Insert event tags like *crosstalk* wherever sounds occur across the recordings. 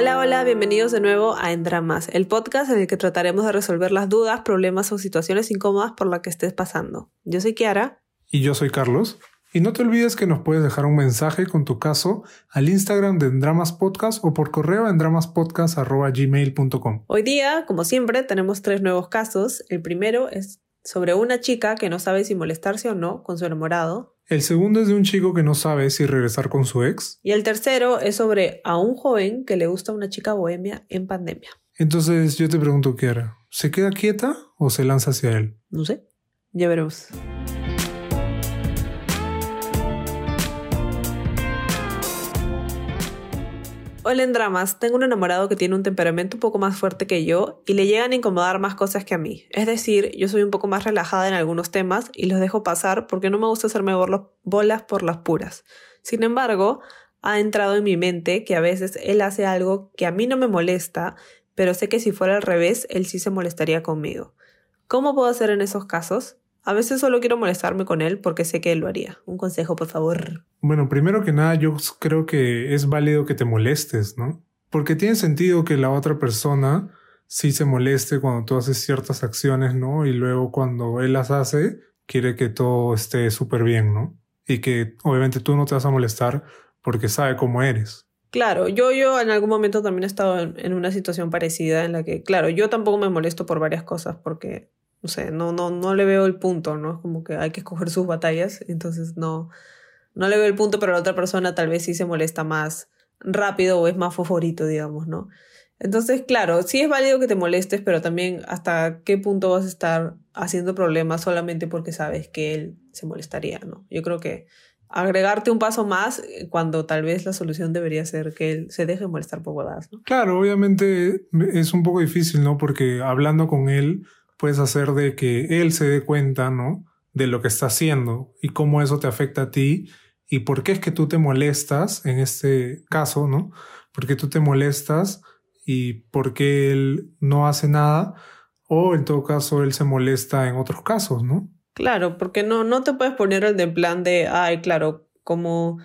Hola, hola, bienvenidos de nuevo a En Dramas, el podcast en el que trataremos de resolver las dudas, problemas o situaciones incómodas por las que estés pasando. Yo soy Kiara. Y yo soy Carlos. Y no te olvides que nos puedes dejar un mensaje con tu caso al Instagram de Endramas Podcast o por correo a endramaspodcast.gmail.com. Hoy día, como siempre, tenemos tres nuevos casos. El primero es sobre una chica que no sabe si molestarse o no con su enamorado. El segundo es de un chico que no sabe si regresar con su ex. Y el tercero es sobre a un joven que le gusta una chica bohemia en pandemia. Entonces yo te pregunto, Kiara, ¿se queda quieta o se lanza hacia él? No sé, ya veremos. Hola en dramas, tengo un enamorado que tiene un temperamento un poco más fuerte que yo y le llegan a incomodar más cosas que a mí. Es decir, yo soy un poco más relajada en algunos temas y los dejo pasar porque no me gusta hacerme bolas por las puras. Sin embargo, ha entrado en mi mente que a veces él hace algo que a mí no me molesta, pero sé que si fuera al revés, él sí se molestaría conmigo. ¿Cómo puedo hacer en esos casos? A veces solo quiero molestarme con él porque sé que él lo haría. Un consejo, por favor. Bueno, primero que nada, yo creo que es válido que te molestes, ¿no? Porque tiene sentido que la otra persona sí se moleste cuando tú haces ciertas acciones, ¿no? Y luego cuando él las hace, quiere que todo esté súper bien, ¿no? Y que obviamente tú no te vas a molestar porque sabe cómo eres. Claro, yo, yo en algún momento también he estado en una situación parecida en la que, claro, yo tampoco me molesto por varias cosas porque no sé, no, no, no le veo el punto, ¿no? Es como que hay que escoger sus batallas, entonces no, no le veo el punto, pero la otra persona tal vez sí se molesta más rápido o es más favorito, digamos, ¿no? Entonces, claro, sí es válido que te molestes, pero también hasta qué punto vas a estar haciendo problemas solamente porque sabes que él se molestaría, ¿no? Yo creo que agregarte un paso más eh, cuando tal vez la solución debería ser que él se deje molestar por huevadas, ¿no? Claro, obviamente es un poco difícil, ¿no? Porque hablando con él puedes hacer de que él se dé cuenta, ¿no? De lo que está haciendo y cómo eso te afecta a ti y por qué es que tú te molestas en este caso, ¿no? Porque tú te molestas y por qué él no hace nada o en todo caso él se molesta en otros casos, ¿no? Claro, porque no, no te puedes poner el de plan de, ay, claro, como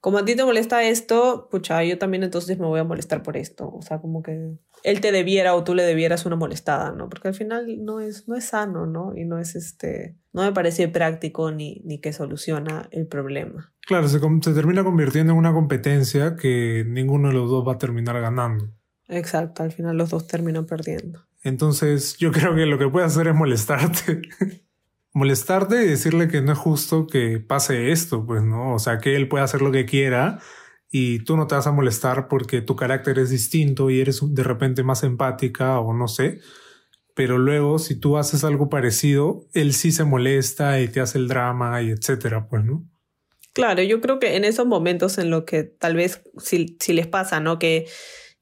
como a ti te molesta esto, pucha, yo también entonces me voy a molestar por esto. O sea, como que él te debiera o tú le debieras una molestada, ¿no? Porque al final no es, no es sano, ¿no? Y no es este, no me parece práctico ni, ni que soluciona el problema. Claro, se, se termina convirtiendo en una competencia que ninguno de los dos va a terminar ganando. Exacto, al final los dos terminan perdiendo. Entonces yo creo que lo que puedes hacer es molestarte. *laughs* molestarte y decirle que no es justo que pase esto, pues, ¿no? O sea, que él puede hacer lo que quiera y tú no te vas a molestar porque tu carácter es distinto y eres de repente más empática o no sé. Pero luego, si tú haces algo parecido, él sí se molesta y te hace el drama y etcétera, pues, ¿no? Claro, yo creo que en esos momentos en los que tal vez si, si les pasa, ¿no? Que,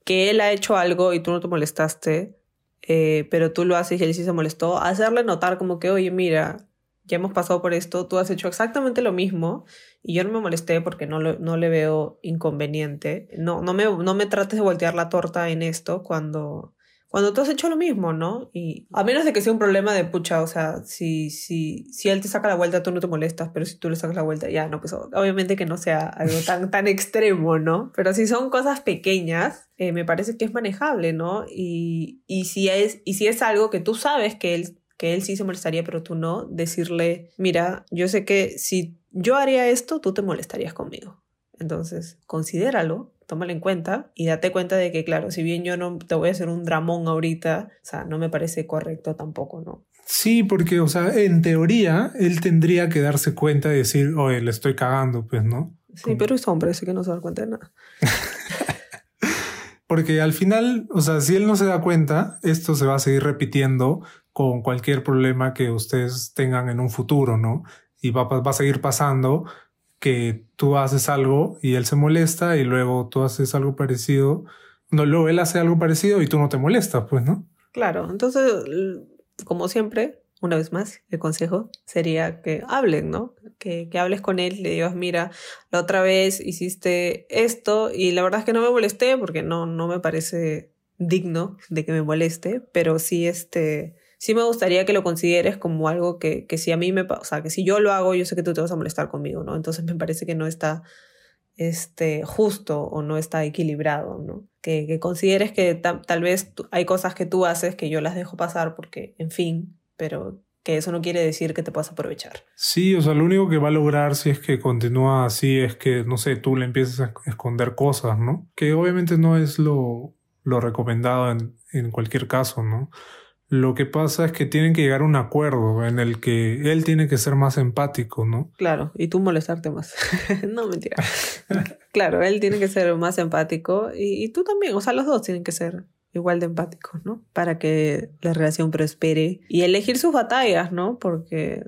que él ha hecho algo y tú no te molestaste, eh, pero tú lo haces y él sí se molestó, hacerle notar como que, oye, mira, ya hemos pasado por esto, tú has hecho exactamente lo mismo y yo no me molesté porque no, no le veo inconveniente. No, no, me, no me trates de voltear la torta en esto cuando, cuando tú has hecho lo mismo, ¿no? Y a menos de que sea un problema de pucha, o sea, si, si, si él te saca la vuelta, tú no te molestas, pero si tú le sacas la vuelta, ya, no, pues obviamente que no sea algo tan, *laughs* tan extremo, ¿no? Pero si son cosas pequeñas, eh, me parece que es manejable, ¿no? Y, y, si es, y si es algo que tú sabes que él, que él sí se molestaría, pero tú no, decirle, mira, yo sé que si yo haría esto, tú te molestarías conmigo. Entonces, considéralo tómalo en cuenta y date cuenta de que, claro, si bien yo no te voy a hacer un dramón ahorita, o sea, no me parece correcto tampoco, ¿no? Sí, porque, o sea, en teoría, él tendría que darse cuenta y decir, oye, le estoy cagando, pues, ¿no? Sí, pero es hombre, así que no se da cuenta de nada. *laughs* porque al final, o sea, si él no se da cuenta, esto se va a seguir repitiendo con cualquier problema que ustedes tengan en un futuro, ¿no? Y va, va a seguir pasando que tú haces algo y él se molesta y luego tú haces algo parecido. No, luego él hace algo parecido y tú no te molestas, pues, ¿no? Claro, entonces, como siempre, una vez más, el consejo sería que hablen, ¿no? Que, que hables con él, le digas, mira, la otra vez hiciste esto y la verdad es que no me molesté porque no, no me parece digno de que me moleste, pero sí este sí me gustaría que lo consideres como algo que, que si a mí me, o sea, que si yo lo hago, yo sé que tú te vas a molestar conmigo, ¿no? Entonces me parece que no está este, justo o no está equilibrado, ¿no? Que, que consideres que tal vez hay cosas que tú haces que yo las dejo pasar porque, en fin, pero que eso no quiere decir que te puedas aprovechar. Sí, o sea, lo único que va a lograr si es que continúa así es que, no sé, tú le empieces a esconder cosas, ¿no? Que obviamente no es lo, lo recomendado en, en cualquier caso, ¿no? Lo que pasa es que tienen que llegar a un acuerdo en el que él tiene que ser más empático, ¿no? Claro, y tú molestarte más. *laughs* no, mentira. *laughs* claro, él tiene que ser más empático y, y, tú también, o sea, los dos tienen que ser igual de empáticos, ¿no? Para que la relación prospere y elegir sus batallas, ¿no? Porque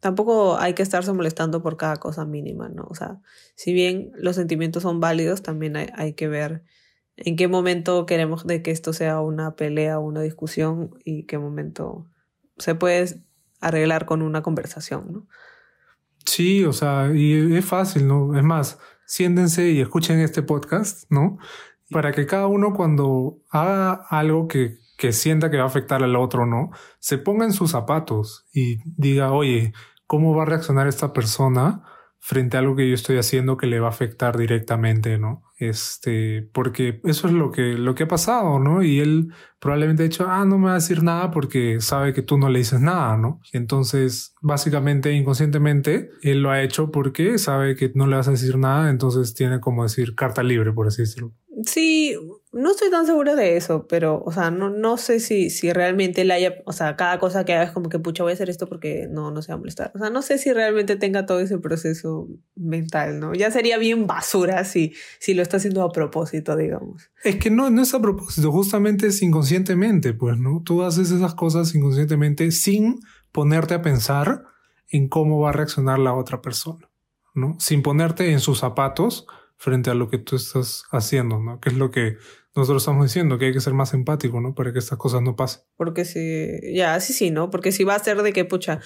tampoco hay que estarse molestando por cada cosa mínima, ¿no? O sea, si bien los sentimientos son válidos, también hay, hay que ver en qué momento queremos de que esto sea una pelea una discusión y qué momento se puede arreglar con una conversación, ¿no? Sí, o sea, y es fácil, ¿no? Es más, siéntense y escuchen este podcast, ¿no? Para que cada uno cuando haga algo que, que sienta que va a afectar al otro, ¿no? Se ponga en sus zapatos y diga, oye, ¿cómo va a reaccionar esta persona frente a algo que yo estoy haciendo que le va a afectar directamente, ¿no? Este, porque eso es lo que, lo que ha pasado, ¿no? Y él probablemente ha dicho, ah, no me va a decir nada porque sabe que tú no le dices nada, ¿no? Y entonces, básicamente, inconscientemente, él lo ha hecho porque sabe que no le vas a decir nada, entonces tiene como decir carta libre, por así decirlo. Sí, no estoy tan segura de eso, pero, o sea, no, no sé si, si realmente le haya, o sea, cada cosa que haga es como que, pucha, voy a hacer esto porque no, no se va a molestar. O sea, no sé si realmente tenga todo ese proceso mental, ¿no? Ya sería bien basura si, si lo está haciendo a propósito, digamos. Es que no, no es a propósito, justamente es inconscientemente, pues, ¿no? Tú haces esas cosas inconscientemente sin ponerte a pensar en cómo va a reaccionar la otra persona, ¿no? Sin ponerte en sus zapatos frente a lo que tú estás haciendo, ¿no? Que es lo que nosotros estamos diciendo, que hay que ser más empático, ¿no? Para que estas cosas no pasen. Porque si, ya, sí, sí, ¿no? Porque si va a ser de que, pucha,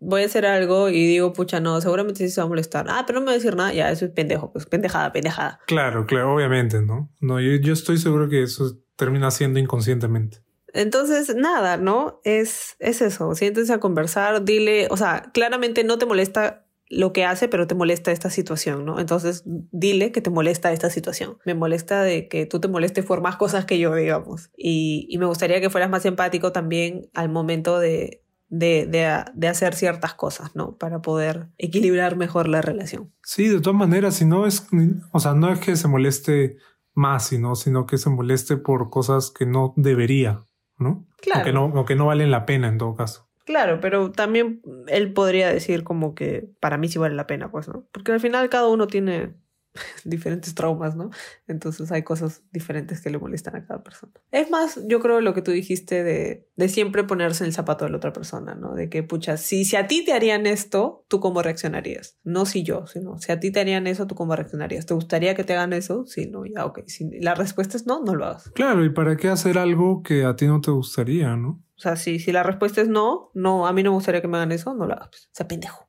voy a hacer algo y digo, pucha, no, seguramente sí se va a molestar. Ah, pero no me va a decir nada, ya, eso es pendejo, pues pendejada, pendejada. Claro, claro, obviamente, ¿no? No, yo, yo estoy seguro que eso termina siendo inconscientemente. Entonces, nada, ¿no? Es, es eso, siéntense a conversar, dile, o sea, claramente no te molesta lo que hace, pero te molesta esta situación, ¿no? Entonces, dile que te molesta esta situación. Me molesta de que tú te molestes por más cosas que yo, digamos. Y, y me gustaría que fueras más empático también al momento de, de, de, de, hacer ciertas cosas, ¿no? Para poder equilibrar mejor la relación. Sí, de todas maneras, si no es, o sea, no es que se moleste más, sino, sino que se moleste por cosas que no debería, ¿no? Claro. O que no, o que no valen la pena en todo caso. Claro, pero también él podría decir como que para mí sí vale la pena, pues, ¿no? Porque al final cada uno tiene *laughs* diferentes traumas, ¿no? Entonces hay cosas diferentes que le molestan a cada persona. Es más, yo creo lo que tú dijiste de, de siempre ponerse en el zapato de la otra persona, ¿no? De que, pucha, si, si a ti te harían esto, ¿tú cómo reaccionarías? No si yo, sino si a ti te harían eso, ¿tú cómo reaccionarías? ¿Te gustaría que te hagan eso? Sí, no, ya, ok. Si la respuesta es no, no lo hagas. Claro, ¿y para qué hacer algo que a ti no te gustaría, no? O sea, si, si la respuesta es no, no, a mí no me gustaría que me hagan eso, no lo hagas. O sea, pendejo.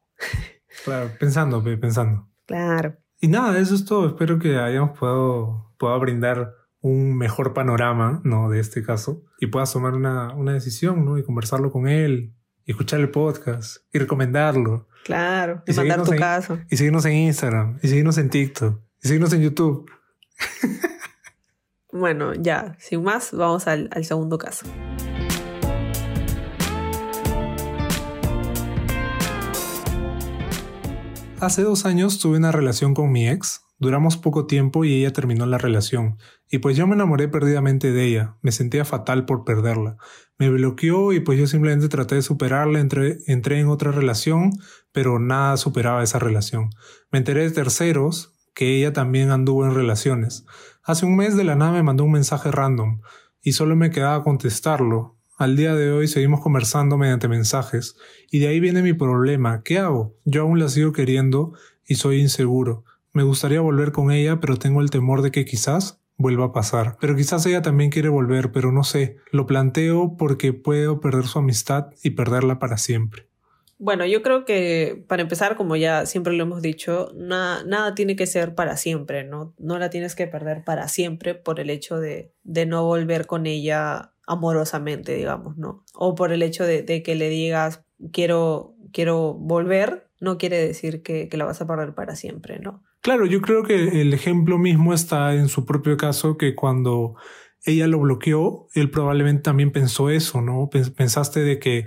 Claro, pensando, pensando. Claro. Y nada, eso es todo. Espero que hayamos podido, pueda brindar un mejor panorama, ¿no? De este caso. Y puedas tomar una, una decisión, ¿no? Y conversarlo con él. Y escuchar el podcast. Y recomendarlo. Claro. Y, mandar tu caso. Y seguirnos en Instagram. Y seguirnos en TikTok. Y seguirnos en YouTube. bueno, ya. Sin más, vamos al, al segundo caso. Hace dos años tuve una relación con mi ex, duramos poco tiempo y ella terminó la relación, y pues yo me enamoré perdidamente de ella, me sentía fatal por perderla. Me bloqueó y pues yo simplemente traté de superarla, entré, entré en otra relación, pero nada superaba esa relación. Me enteré de terceros que ella también anduvo en relaciones. Hace un mes de la nada me mandó un mensaje random, y solo me quedaba contestarlo, al día de hoy seguimos conversando mediante mensajes, y de ahí viene mi problema. ¿Qué hago? Yo aún la sigo queriendo y soy inseguro. Me gustaría volver con ella, pero tengo el temor de que quizás vuelva a pasar. Pero quizás ella también quiere volver, pero no sé. Lo planteo porque puedo perder su amistad y perderla para siempre. Bueno, yo creo que para empezar, como ya siempre lo hemos dicho, nada tiene que ser para siempre, ¿no? No la tienes que perder para siempre por el hecho de, de no volver con ella amorosamente, digamos, ¿no? O por el hecho de, de que le digas quiero, quiero volver, no quiere decir que, que, la vas a perder para siempre, ¿no? Claro, yo creo que el ejemplo mismo está en su propio caso, que cuando ella lo bloqueó, él probablemente también pensó eso, ¿no? Pensaste de que,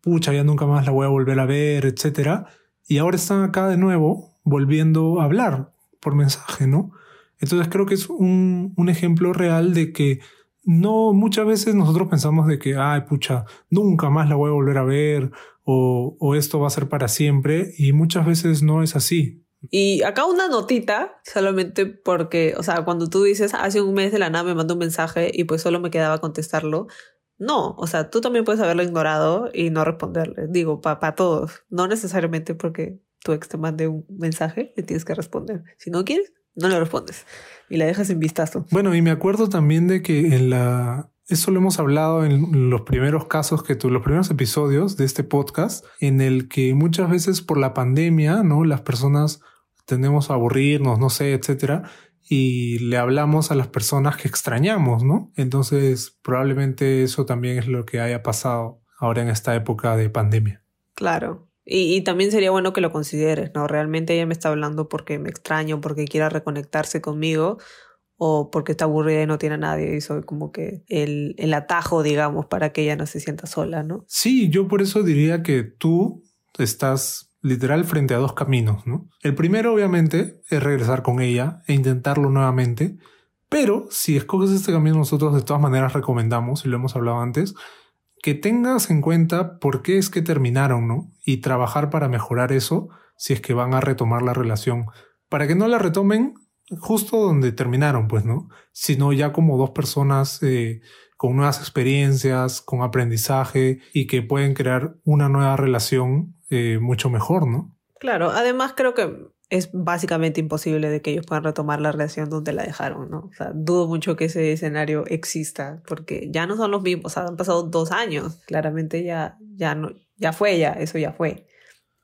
pucha, ya nunca más la voy a volver a ver, etcétera. Y ahora están acá de nuevo, volviendo a hablar por mensaje, ¿no? Entonces creo que es un, un ejemplo real de que no, muchas veces nosotros pensamos de que, ay, pucha, nunca más la voy a volver a ver o, esto va a ser para siempre y muchas veces no es así. Y acá una notita, solamente porque, o sea, cuando tú dices, hace un mes de la nada me mandó un mensaje y pues solo me quedaba contestarlo. No, o sea, tú también puedes haberlo ignorado y no responderle. Digo, para todos. No necesariamente porque tu ex te mande un mensaje, le tienes que responder. Si no quieres, no le respondes y la dejas en vistazo. Bueno, y me acuerdo también de que en la eso lo hemos hablado en los primeros casos que tú, los primeros episodios de este podcast, en el que muchas veces por la pandemia, ¿no? Las personas tendemos a aburrirnos, no sé, etcétera, y le hablamos a las personas que extrañamos, ¿no? Entonces, probablemente eso también es lo que haya pasado ahora en esta época de pandemia. Claro. Y, también sería bueno que lo consideres, ¿no? Realmente ella me está hablando porque me extraño, porque quiera reconectarse conmigo, o porque está aburrida y no tiene a nadie y soy como que el, el atajo, digamos, para que ella no se sienta sola, ¿no? Sí, yo por eso diría que tú estás literal frente a dos caminos, ¿no? El primero, obviamente, es regresar con ella e intentarlo nuevamente, pero si escoges este camino, nosotros de todas maneras recomendamos, y lo hemos hablado antes, que tengas en cuenta por qué es que terminaron, ¿no? Y trabajar para mejorar eso si es que van a retomar la relación. Para que no la retomen, justo donde terminaron, pues, ¿no? Sino ya como dos personas eh, con nuevas experiencias, con aprendizaje y que pueden crear una nueva relación eh, mucho mejor, ¿no? Claro, además creo que es básicamente imposible de que ellos puedan retomar la relación donde la dejaron, ¿no? O sea, dudo mucho que ese escenario exista, porque ya no son los mismos, o sea, han pasado dos años, claramente ya, ya no, ya fue ya, eso ya fue.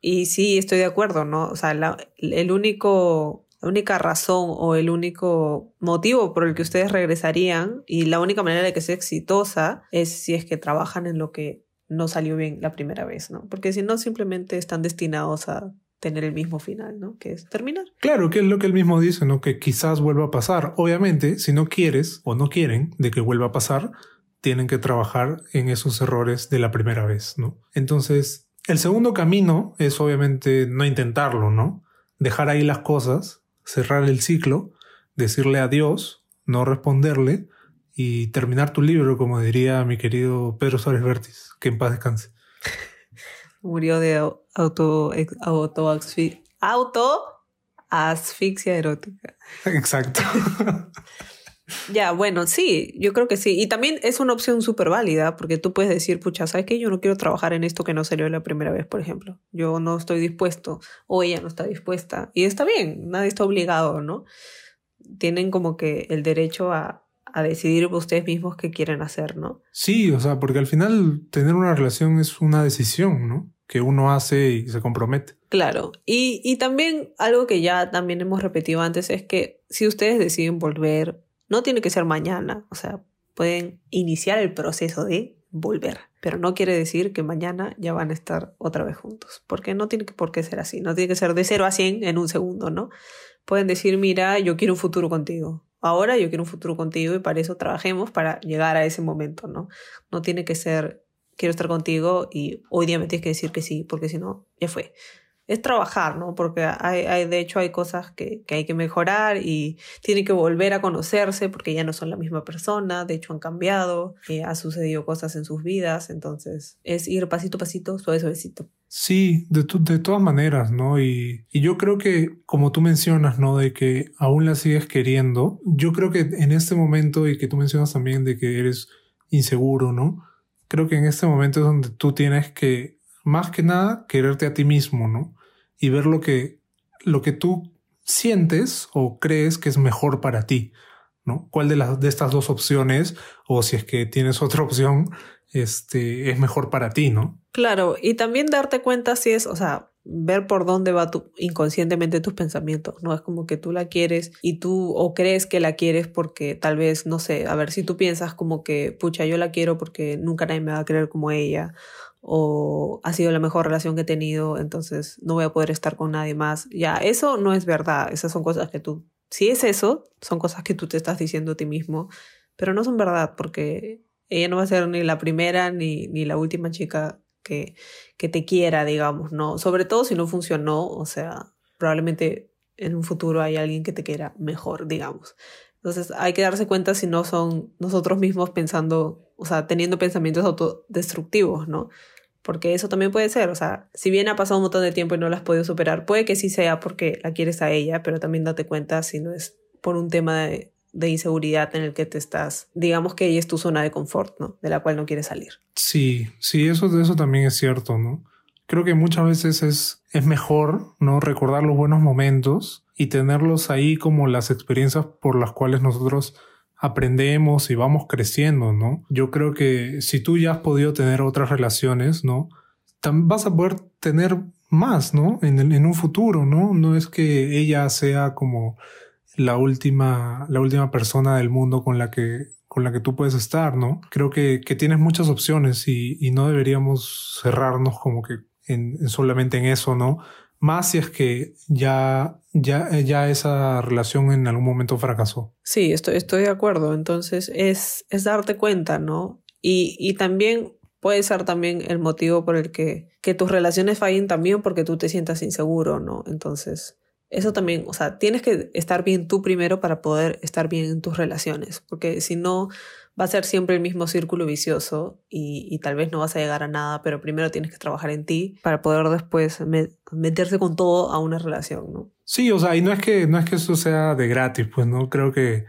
Y sí, estoy de acuerdo, ¿no? O sea, el único la única razón o el único motivo por el que ustedes regresarían y la única manera de que sea exitosa es si es que trabajan en lo que no salió bien la primera vez, ¿no? Porque si no, simplemente están destinados a tener el mismo final, ¿no? Que es terminar. Claro, que es lo que él mismo dice, ¿no? Que quizás vuelva a pasar. Obviamente, si no quieres o no quieren de que vuelva a pasar, tienen que trabajar en esos errores de la primera vez, ¿no? Entonces, el segundo camino es obviamente no intentarlo, ¿no? Dejar ahí las cosas cerrar el ciclo, decirle adiós, no responderle y terminar tu libro, como diría mi querido Pedro Suárez Vértiz, que en paz descanse. *laughs* Murió de auto, auto, auto asfixia erótica. Exacto. *laughs* Ya, bueno, sí, yo creo que sí. Y también es una opción súper válida, porque tú puedes decir, pucha, ¿sabes qué? Yo no quiero trabajar en esto que no salió la primera vez, por ejemplo. Yo no estoy dispuesto, o ella no está dispuesta. Y está bien, nadie está obligado, ¿no? Tienen como que el derecho a, a decidir ustedes mismos qué quieren hacer, ¿no? Sí, o sea, porque al final tener una relación es una decisión, ¿no? Que uno hace y se compromete. Claro. Y, y también algo que ya también hemos repetido antes es que si ustedes deciden volver no tiene que ser mañana, o sea, pueden iniciar el proceso de volver, pero no quiere decir que mañana ya van a estar otra vez juntos, porque no tiene por qué ser así, no tiene que ser de 0 a 100 en un segundo, ¿no? Pueden decir, mira, yo quiero un futuro contigo, ahora yo quiero un futuro contigo y para eso trabajemos para llegar a ese momento, ¿no? No tiene que ser, quiero estar contigo y hoy día me tienes que decir que sí, porque si no, ya fue es trabajar, ¿no? Porque hay, hay, de hecho hay cosas que, que, hay que mejorar y tienen que volver a conocerse porque ya no son la misma persona, de hecho han cambiado, eh, ha sucedido cosas en sus vidas, entonces es ir pasito a pasito, suave suavecito. Sí, de, de todas maneras, ¿no? Y, y yo creo que, como tú mencionas, ¿no? De que aún la sigues queriendo, yo creo que en este momento y que tú mencionas también de que eres inseguro, ¿no? Creo que en este momento es donde tú tienes que, más que nada, quererte a ti mismo, ¿no? y ver lo que, lo que tú sientes o crees que es mejor para ti, ¿no? ¿Cuál de, las, de estas dos opciones, o si es que tienes *laughs* otra opción, este, es mejor para ti, ¿no? Claro, y también darte cuenta si es, o sea, ver por dónde va tu, inconscientemente tus pensamientos, ¿no? Es como que tú la quieres y tú o crees que la quieres porque tal vez, no sé, a ver si tú piensas como que, pucha, yo la quiero porque nunca nadie me va a querer como ella o ha sido la mejor relación que he tenido, entonces no voy a poder estar con nadie más. Ya, eso no es verdad, esas son cosas que tú, si es eso, son cosas que tú te estás diciendo a ti mismo, pero no son verdad porque ella no va a ser ni la primera ni, ni la última chica que, te quiera, digamos, ¿no? Sobre todo si no funcionó, o sea, probablemente en un futuro hay alguien que te quiera mejor, digamos. Entonces hay que darse cuenta si no son nosotros mismos pensando, o sea, teniendo pensamientos autodestructivos, ¿no? Porque eso también puede ser, o sea, si bien ha pasado un montón de tiempo y no la has podido superar, puede que sí sea porque la quieres a ella, pero también date cuenta si no es por un tema de, de inseguridad en el que te estás, digamos que ella es tu zona de confort, ¿no? De la cual no quieres salir. Sí, sí, eso, eso también es cierto, ¿no? Creo que muchas veces es, es mejor, ¿no? Recordar los buenos momentos y tenerlos ahí como las experiencias por las cuales nosotros aprendemos y vamos creciendo, ¿no? Yo creo que si tú ya has podido tener otras relaciones, ¿no? Vas a poder tener más, ¿no? En, en un futuro, ¿no? No es que ella sea como la última, la última persona del mundo con la que, con la que tú puedes estar, ¿no? Creo que, que tienes muchas opciones y, y, no deberíamos cerrarnos como que en, solamente en eso, ¿no? Más si es que ya, ya, ya esa relación en algún momento fracasó. Sí, estoy, estoy de acuerdo. Entonces es, es darte cuenta, ¿no? Y, y también puede ser también el motivo por el que, que tus relaciones fallen también porque tú te sientas inseguro, ¿no? Entonces, eso también, o sea, tienes que estar bien tú primero para poder estar bien en tus relaciones, porque si no, va a ser siempre el mismo círculo vicioso y, tal vez no vas a llegar a nada, pero primero tienes que trabajar en ti para poder después meterse con todo a una relación, ¿no? Sí, o sea, y no es que, no es que eso sea de gratis, pues no creo que,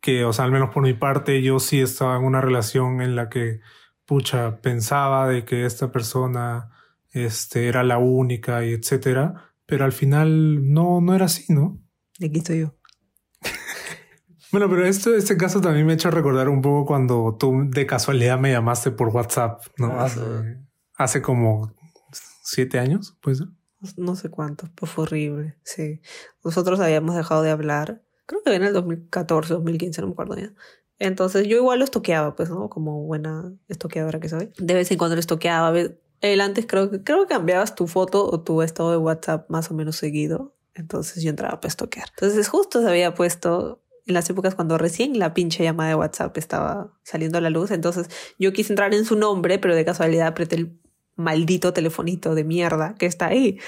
que, o sea, al menos por mi parte, yo sí estaba en una relación en la que, pucha, pensaba de que esta persona este, era la única y etcétera pero al final no, no era así, ¿no? Aquí estoy yo. bueno, pero esto, este caso también me ha hecho recordar un poco cuando tú de casualidad me llamaste por WhatsApp, ¿no? Ah, hace, hace, como siete años, pues. No sé cuánto, pues fue horrible, sí. Nosotros habíamos dejado de hablar, creo que en el 2014, 2015, no me acuerdo ya. Entonces yo igual lo estoqueaba, pues, ¿no? Como buena estoqueadora que soy. De vez en cuando lo estoqueaba, él antes creo que, creo que cambiabas tu foto o tu estado de WhatsApp más o menos seguido. Entonces yo entraba a estoquear. Entonces justo se había puesto en las épocas cuando recién la pinche llamada de WhatsApp estaba saliendo a la luz. Entonces yo quise entrar en su nombre, pero de casualidad apreté el maldito telefonito de mierda que está ahí.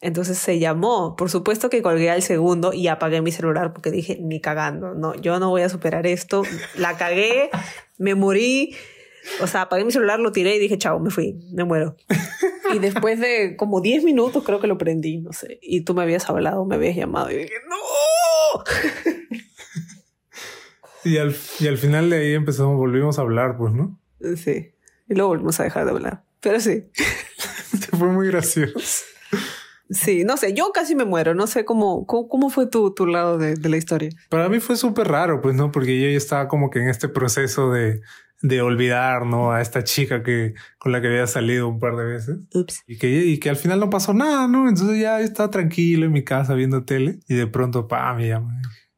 Entonces se llamó. Por supuesto que colgué al segundo y apagué mi celular porque dije, ni cagando, no, yo no voy a superar esto. La cagué, me morí o sea, apagué mi celular, lo tiré y dije, chao, me fui, me muero. *laughs* y después de como 10 minutos creo que lo prendí, no sé. Y tú me habías hablado, me habías llamado y dije, no. *laughs* y, al, y al final de ahí empezamos, volvimos a hablar, pues, ¿no? Sí. Y luego volvimos a dejar de hablar. Pero sí. *laughs* fue muy gracioso. Sí, no sé, yo casi me muero, no sé cómo, cómo, cómo fue tu, tu lado de, de, la historia. Para mí fue súper raro, pues, ¿no? Porque yo ya estaba como que en este proceso de, de olvidar, ¿no? A esta chica que con la que había salido un par de veces. Ups. Y que, y que al final no pasó nada, ¿no? Entonces ya estaba tranquilo en mi casa viendo tele y de pronto, pa, me llama.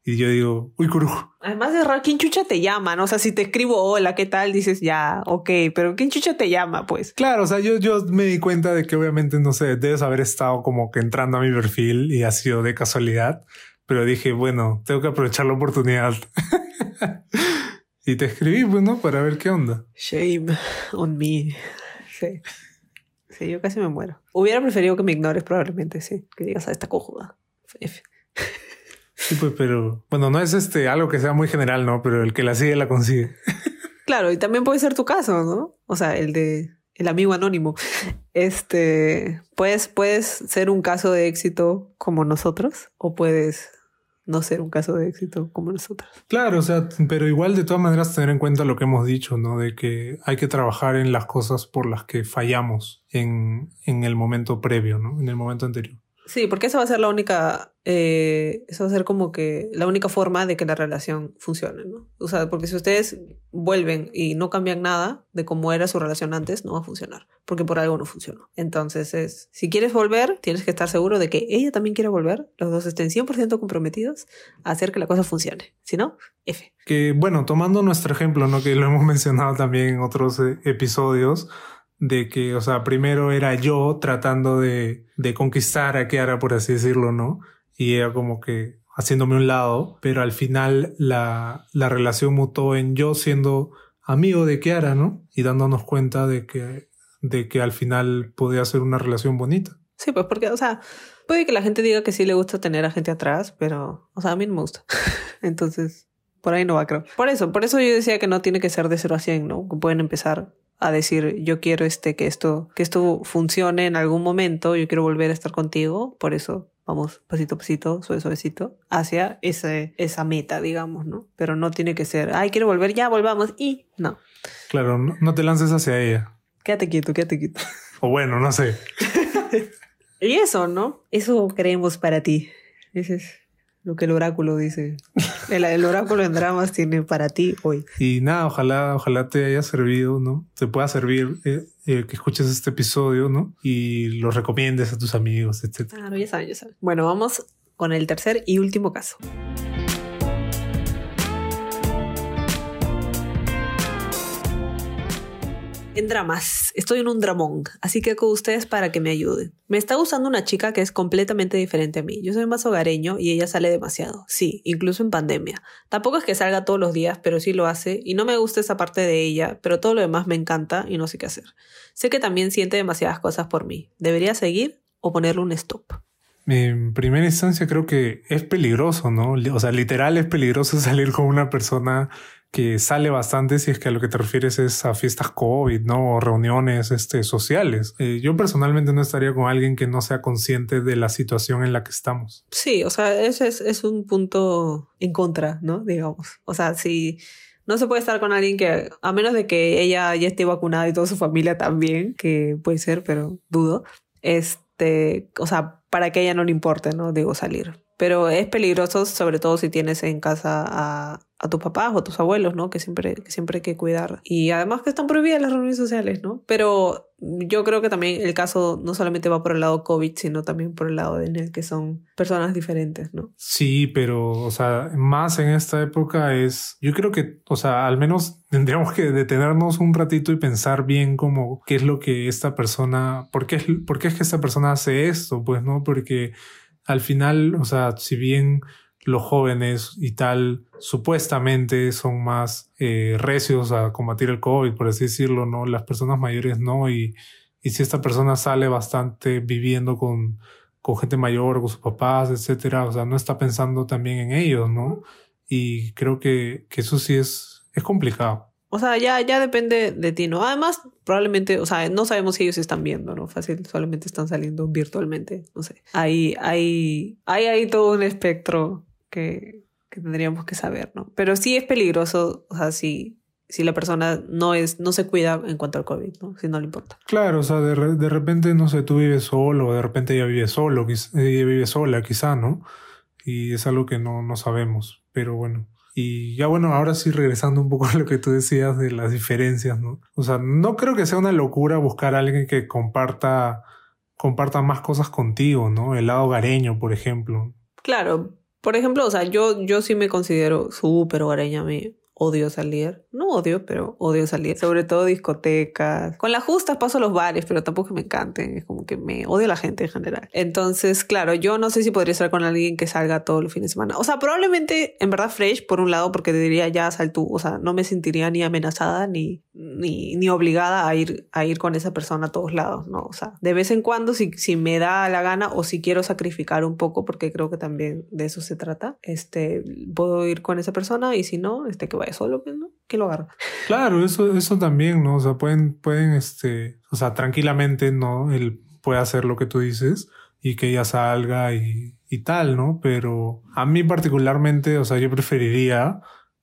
Y yo digo, uy, curujo. Además de raro, ¿quién chucha te llama? ¿no? O sea, si te escribo hola, ¿qué tal? Dices ya, ok, pero ¿quién chucha te llama? Pues claro, o sea, yo, yo me di cuenta de que obviamente, no sé, debes haber estado como que entrando a mi perfil y ha sido de casualidad, pero dije, bueno, tengo que aprovechar la oportunidad. *laughs* Y te escribí, pues, ¿no? Para ver qué onda. Shame on me. Sí. Sí, yo casi me muero. Hubiera preferido que me ignores probablemente, sí. Que digas a esta cojuda. Sí, pues, pero bueno, no es este algo que sea muy general, ¿no? Pero el que la sigue la consigue. *laughs* Claro, y también puede ser tu caso, ¿no? O sea, el de el amigo anónimo. Este, puedes, puedes ser un caso de éxito como nosotros o puedes no ser un caso de éxito como nosotros. Claro, o sea, pero igual de todas maneras tener en cuenta lo que hemos dicho, ¿no? De que hay que trabajar en las cosas por las que fallamos en, en el momento previo, ¿no? En el momento anterior. Sí, porque esa va a ser la única, eh, esa va a ser como que la única forma de que la relación funcione, ¿no? O sea, porque si ustedes vuelven y no cambian nada de cómo era su relación antes, no va a funcionar, porque por algo no funcionó. Entonces es, si quieres volver, tienes que estar seguro de que ella también quiere volver, los dos estén 100% comprometidos a hacer que la cosa funcione. Si no, F. Que bueno, tomando nuestro ejemplo, ¿no? Que lo hemos *laughs* mencionado también en otros eh, episodios, de que, o sea, primero era yo tratando de, de conquistar a Kiara, por así decirlo, ¿no? Y ella como que haciéndome un lado, pero al final la, la relación mutó en yo siendo amigo de Kiara, ¿no? Y dándonos cuenta de que, de que al final podía ser una relación bonita. Sí, pues porque, o sea, puede que la gente diga que sí le gusta tener a gente atrás, pero, o sea, a mí no me gusta. *laughs* Entonces, por ahí no va, creo. Por eso, por eso yo decía que no tiene que ser de 0 a 100, ¿no? Que pueden empezar a decir, yo quiero este, que esto, que esto funcione en algún momento, yo quiero volver a estar contigo, por eso vamos pasito a pasito, suave suavecito, hacia ese, esa meta, digamos, ¿no? Pero no tiene que ser, ay, quiero volver, ya volvamos, y no. Claro, no, te lances hacia ella. Quédate quieto, quédate quieto. O bueno, no sé. *laughs* y eso, ¿no? Eso creemos para ti. Ese es lo que el oráculo dice. *laughs* El, oráculo en dramas tiene para ti hoy. Y nada, ojalá, ojalá te haya servido, ¿no? Te pueda servir eh, eh, que escuches este episodio, ¿no? Y lo recomiendes a tus amigos, etc. Claro, ya saben, ya saben. Bueno, vamos con el tercer y último caso. En dramas. Estoy en un dramón, así que con ustedes para que me ayuden. Me está gustando una chica que es completamente diferente a mí. Yo soy más hogareño y ella sale demasiado. Sí, incluso en pandemia. Tampoco es que salga todos los días, pero sí lo hace y no me gusta esa parte de ella, pero todo lo demás me encanta y no sé qué hacer. Sé que también siente demasiadas cosas por mí. ¿Debería seguir o ponerle un stop? En primera instancia creo que es peligroso, ¿no? O sea, literal es peligroso *laughs* salir con una persona que sale bastante si es que a lo que te refieres es a fiestas COVID, ¿no? Reuniones este, sociales. Eh, yo personalmente no estaría con alguien que no sea consciente de la situación en la que estamos. Sí, o sea, ese es, un punto en contra, ¿no? Digamos. O sea, si no se puede estar con alguien que, a menos de que ella ya esté vacunada y toda su familia también, que puede ser, pero dudo, este, o sea, para que ella no le importe, ¿no? Digo, salir. Pero es peligroso, sobre todo si tienes en casa a, tus papás o tus abuelos, ¿no? Que siempre, que siempre hay que cuidar. Y además que están prohibidas las reuniones sociales, ¿no? Pero yo creo que también el caso no solamente va por el lado COVID, sino también por el lado en el que son personas diferentes, ¿no? Sí, pero, o sea, más en esta época es, yo creo que, o sea, al menos *laughs* tendríamos que detenernos un ratito y pensar bien como qué es lo que esta persona, por qué, por qué es que esta persona hace esto, pues, ¿no? Porque al final, o sea, si bien los jóvenes y tal supuestamente son más eh, recios a combatir el COVID, por así decirlo, ¿no? Las personas mayores no. Y, y si esta persona sale bastante viviendo con, con gente mayor, con sus papás, etcétera, o sea, no está pensando también en ellos, ¿no? Y creo que, que eso sí es, es complicado. O sea, ya, ya depende de ti, ¿no? Además, probablemente, o sea, no sabemos si ellos están viendo, ¿no? Fácil, solamente están saliendo virtualmente, no sé. Hay, hay, hay, todo un espectro que, que tendríamos que saber, ¿no? Pero sí es peligroso, o sea, si, si la persona no es, no se cuida en cuanto al COVID, ¿no? Si no le importa. Claro, o sea, de, de repente, no sé, tú vives solo, de repente ella vive solo, ella vive sola, quizá, ¿no? Y es algo que no, no sabemos, pero bueno. Y ya bueno, ahora sí regresando un poco a lo que tú decías de las diferencias, ¿no? O sea, no creo que sea una locura buscar a alguien que comparta, comparta más cosas contigo, ¿no? El lado hogareño, por ejemplo. Claro, por ejemplo, o sea, yo, yo sí me considero súper hogareña a mí odio salir. No odio, pero odio salir. Sobre todo discotecas. Con las justas paso a los bares, pero tampoco me encanten. Es como que me odio a la gente en general. Entonces, claro, yo no sé si podría estar con alguien que salga todos los fines de semana. O sea, probablemente, en verdad, fresh, por un lado, porque te diría ya sal tú. O sea, no me sentiría ni amenazada ni, ni, ni obligada a ir, a ir con esa persona a todos lados, ¿no? O sea, de vez en cuando, si, si me da la gana o si quiero sacrificar un poco, porque creo que también de eso se trata, este, puedo ir con esa persona y si no, este, que vaya solo, pues, ¿no? Que lo agarra. Claro, eso, eso también, ¿no? O sea, pueden, pueden, este, o sea, tranquilamente, ¿no? Él puede hacer lo que tú dices y que ella salga y, y tal, ¿no? Pero a mí particularmente, o sea, yo preferiría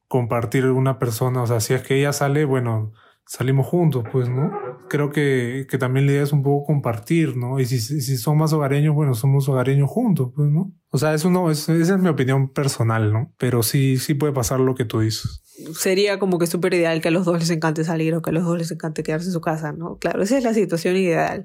compartir una persona, o sea, si es que ella sale, bueno, salimos juntos, pues, ¿no? Creo que, que también la idea es un poco compartir, ¿no? Y si, si son más hogareños, bueno, somos hogareños juntos, pues, ¿no? O sea, eso no, esa es mi opinión personal, ¿no? Pero sí, sí puede pasar lo que tú dices. Sería como que súper ideal que a los dos les encante salir o que a los dos les encante quedarse en su casa, ¿no? Claro, esa es la situación ideal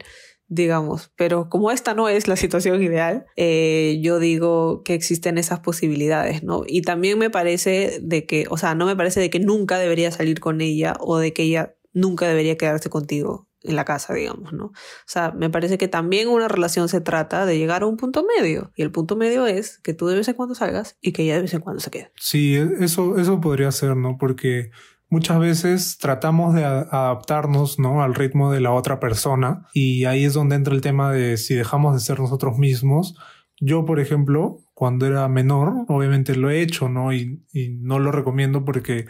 digamos. Pero como esta no es la situación ideal, eh, yo digo que existen esas posibilidades, ¿no? Y también me parece de que, o sea, no me parece de que nunca debería salir con ella o de que ella nunca debería quedarse contigo. en la casa, digamos, ¿no? O sea, me parece que también una relación se trata de llegar a un punto medio. Y el punto medio es que tú de vez en cuando salgas y que ella de vez en cuando se quede. Sí, eso, eso podría ser, ¿no? Porque muchas veces tratamos de adaptarnos, ¿no? Al ritmo de la otra persona. Y ahí es donde entra el tema de si dejamos de ser nosotros mismos. Yo, por ejemplo, cuando era menor, obviamente lo he hecho, ¿no? Y, no lo recomiendo porque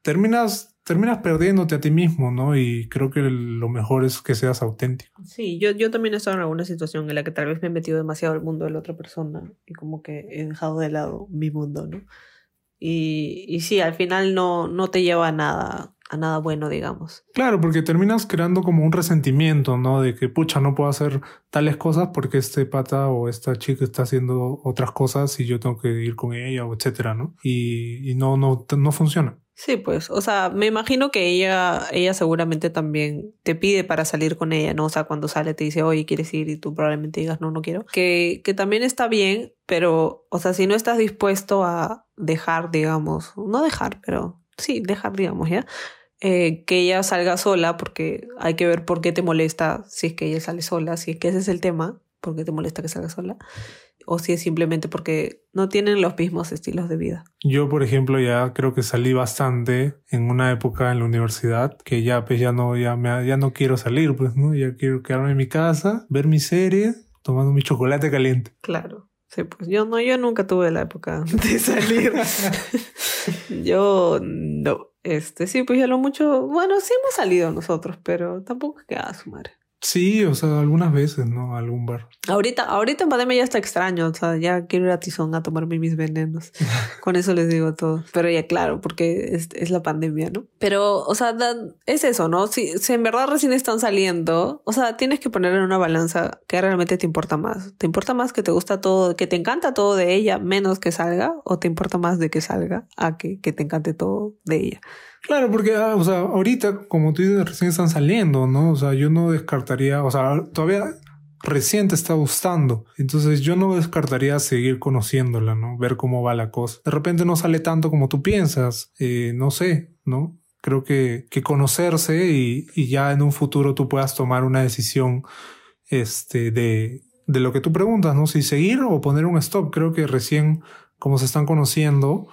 terminas terminas perdiéndote a ti mismo, ¿no? Y creo que lo mejor es que seas auténtico. Sí, yo, yo también he estado en alguna situación en la que tal vez me he metido demasiado al mundo de la otra persona y como que he dejado de lado mi mundo, ¿no? Y, y sí, al final no, no te lleva a nada, a nada bueno, digamos. Claro, porque terminas creando como un resentimiento, ¿no? De que, pucha, no puedo hacer tales cosas porque este pata o esta chica está haciendo otras cosas y yo tengo que ir con ella o etcétera, ¿no? Y, y no, no, no funciona. Sí, pues, o sea, me imagino que ella, ella seguramente también te pide para salir con ella, ¿no? O sea, cuando sale te dice, oye, ¿quieres ir? Y tú probablemente digas, no, no quiero. Que, que también está bien, pero, o sea, si no estás dispuesto a dejar, digamos, no dejar, pero sí, dejar, digamos, ¿ya? Eh, que ella salga sola, porque hay que ver por qué te molesta si es que ella sale sola, si es que ese es el tema, por qué te molesta que salga sola o si es simplemente porque no tienen los mismos estilos de vida. Yo, por ejemplo, ya creo que salí bastante en una época en la universidad que ya pues ya no ya me, ya no quiero salir, pues, ¿no? Ya quiero quedarme en mi casa, ver mi serie, tomando mi chocolate caliente. Claro. Sí, pues yo no, yo nunca tuve la época *laughs* de salir. *laughs* yo no. Este, sí, pues ya lo mucho, bueno, sí hemos salido nosotros, pero tampoco es que a su madre. Sí, o sea, algunas veces, ¿no? algún bar. Ahorita, ahorita en pandemia ya está extraño, o sea, ya quiero ir a Tizón a tomarme mis venenos. *laughs* Con eso les digo todo. Pero ya claro, porque es, es la pandemia, ¿no? Pero, o sea, es eso, ¿no? Si, si en verdad recién están saliendo, o sea, tienes que poner en una balanza que realmente te importa más. ¿Te importa más que te gusta todo, que te encanta todo de ella menos que salga? ¿O te importa más de que salga a que, que te encante todo de ella? Claro, porque, ah, o sea, ahorita, como tú dices, recién están saliendo, ¿no? O sea, yo no descartaría, o sea, todavía recién te está gustando. Entonces yo no descartaría seguir conociéndola, ¿no? Ver cómo va la cosa. De repente no sale tanto como tú piensas, eh, no sé, ¿no? Creo que, que conocerse y, y, ya en un futuro tú puedas tomar una decisión este, de, de lo que tú preguntas, ¿no? Si seguir o poner un stop. Creo que recién, como se están conociendo,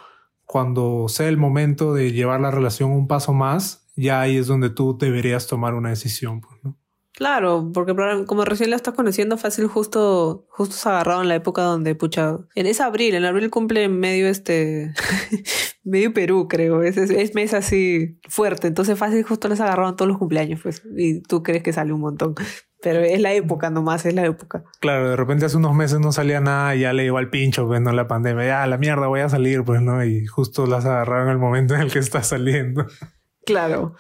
cuando sea el momento de llevar la relación un paso más, ya ahí es donde tú deberías tomar una decisión, pues, ¿no? Claro, porque como recién la estás conociendo, fácil justo, justo se agarrado en la época donde, pucha, en ese abril, en abril cumple medio este, *laughs* medio Perú, creo, es, es, mes así fuerte, entonces fácil justo les agarraron todos los cumpleaños, pues, y tú crees que sale un montón. Pero es la época nomás, es la época. Claro, de repente hace unos meses no salía nada y ya le iba al pincho, pues, ¿no? La pandemia, ya, la mierda, voy a salir, pues, ¿no? Y justo las agarraron en el momento en el que está saliendo. Claro.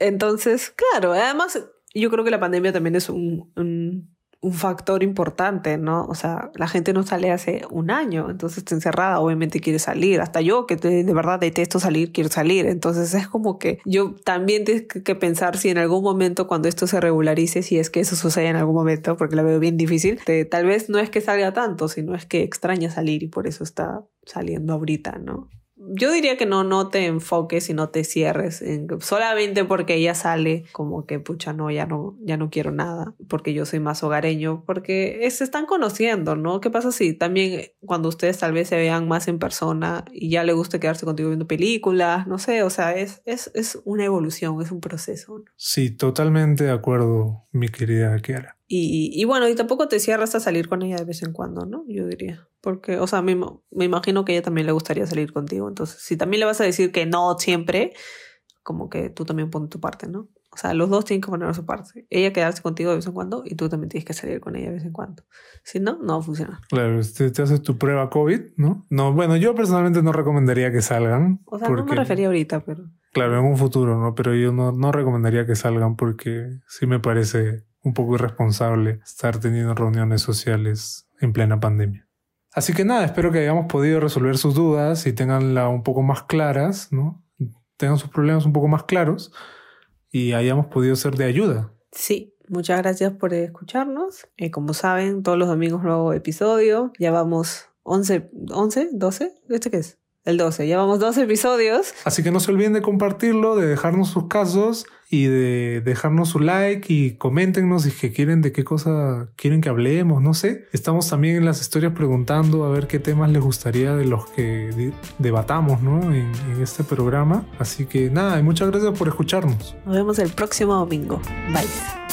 Entonces, claro, además yo creo que la pandemia también es un, un, un, factor importante, ¿no? O sea, la gente no sale hace un año, entonces está encerrada, obviamente quiere salir. Hasta yo, que de, verdad detesto salir, quiero salir. Entonces es como que yo también tengo que pensar si en algún momento, cuando esto se regularice, si es que eso sucede en algún momento, porque la veo bien difícil, tal vez no es que salga tanto, sino es que extraña salir y por eso está saliendo ahorita, ¿no? Yo diría que no, no te enfoques y no te cierres en, solamente porque ella sale como que pucha no ya no ya no quiero nada porque yo soy más hogareño porque se están conociendo no qué pasa si también cuando ustedes tal vez se vean más en persona y ya le guste quedarse contigo viendo películas no sé o sea es es, es una evolución es un proceso sí totalmente de acuerdo mi querida Kiara y, y, bueno, y tampoco te cierras a salir con ella de vez en cuando, ¿no? Yo diría. Porque, o sea, me, me imagino que a ella también le gustaría salir contigo. Entonces, si también le vas a decir que no siempre, como que tú también pones tu parte, ¿no? O sea, los dos tienen que poner su parte. Ella quedarse contigo de vez en cuando y tú también tienes que salir con ella de vez en cuando. Si no, no va a funcionar. Claro, te, te haces tu prueba COVID, ¿no? No, bueno, yo personalmente no recomendaría que salgan. O sea, no me refería ahorita, pero... Claro, en un futuro, ¿no? Pero yo no, no recomendaría que salgan porque sí me parece un poco irresponsable estar teniendo reuniones sociales en plena pandemia. Así que nada, espero que hayamos podido resolver sus dudas y tenganla un poco más claras, ¿no? Tengan sus problemas un poco más claros y hayamos podido ser de ayuda. Sí, muchas gracias por escucharnos. Eh, como saben, todos los domingos nuevo episodio. Ya vamos 11, 11, 12. ¿Este qué es? El 12. Llevamos dos episodios. Así que no se olviden de compartirlo, de dejarnos sus casos y de dejarnos su like y coméntenos si que quieren de qué cosa quieren que hablemos, no sé. Estamos también en las historias preguntando a ver qué temas les gustaría de los que debatamos, ¿no? En, en este programa. Así que nada, y muchas gracias por escucharnos. Nos vemos el próximo domingo. Bye.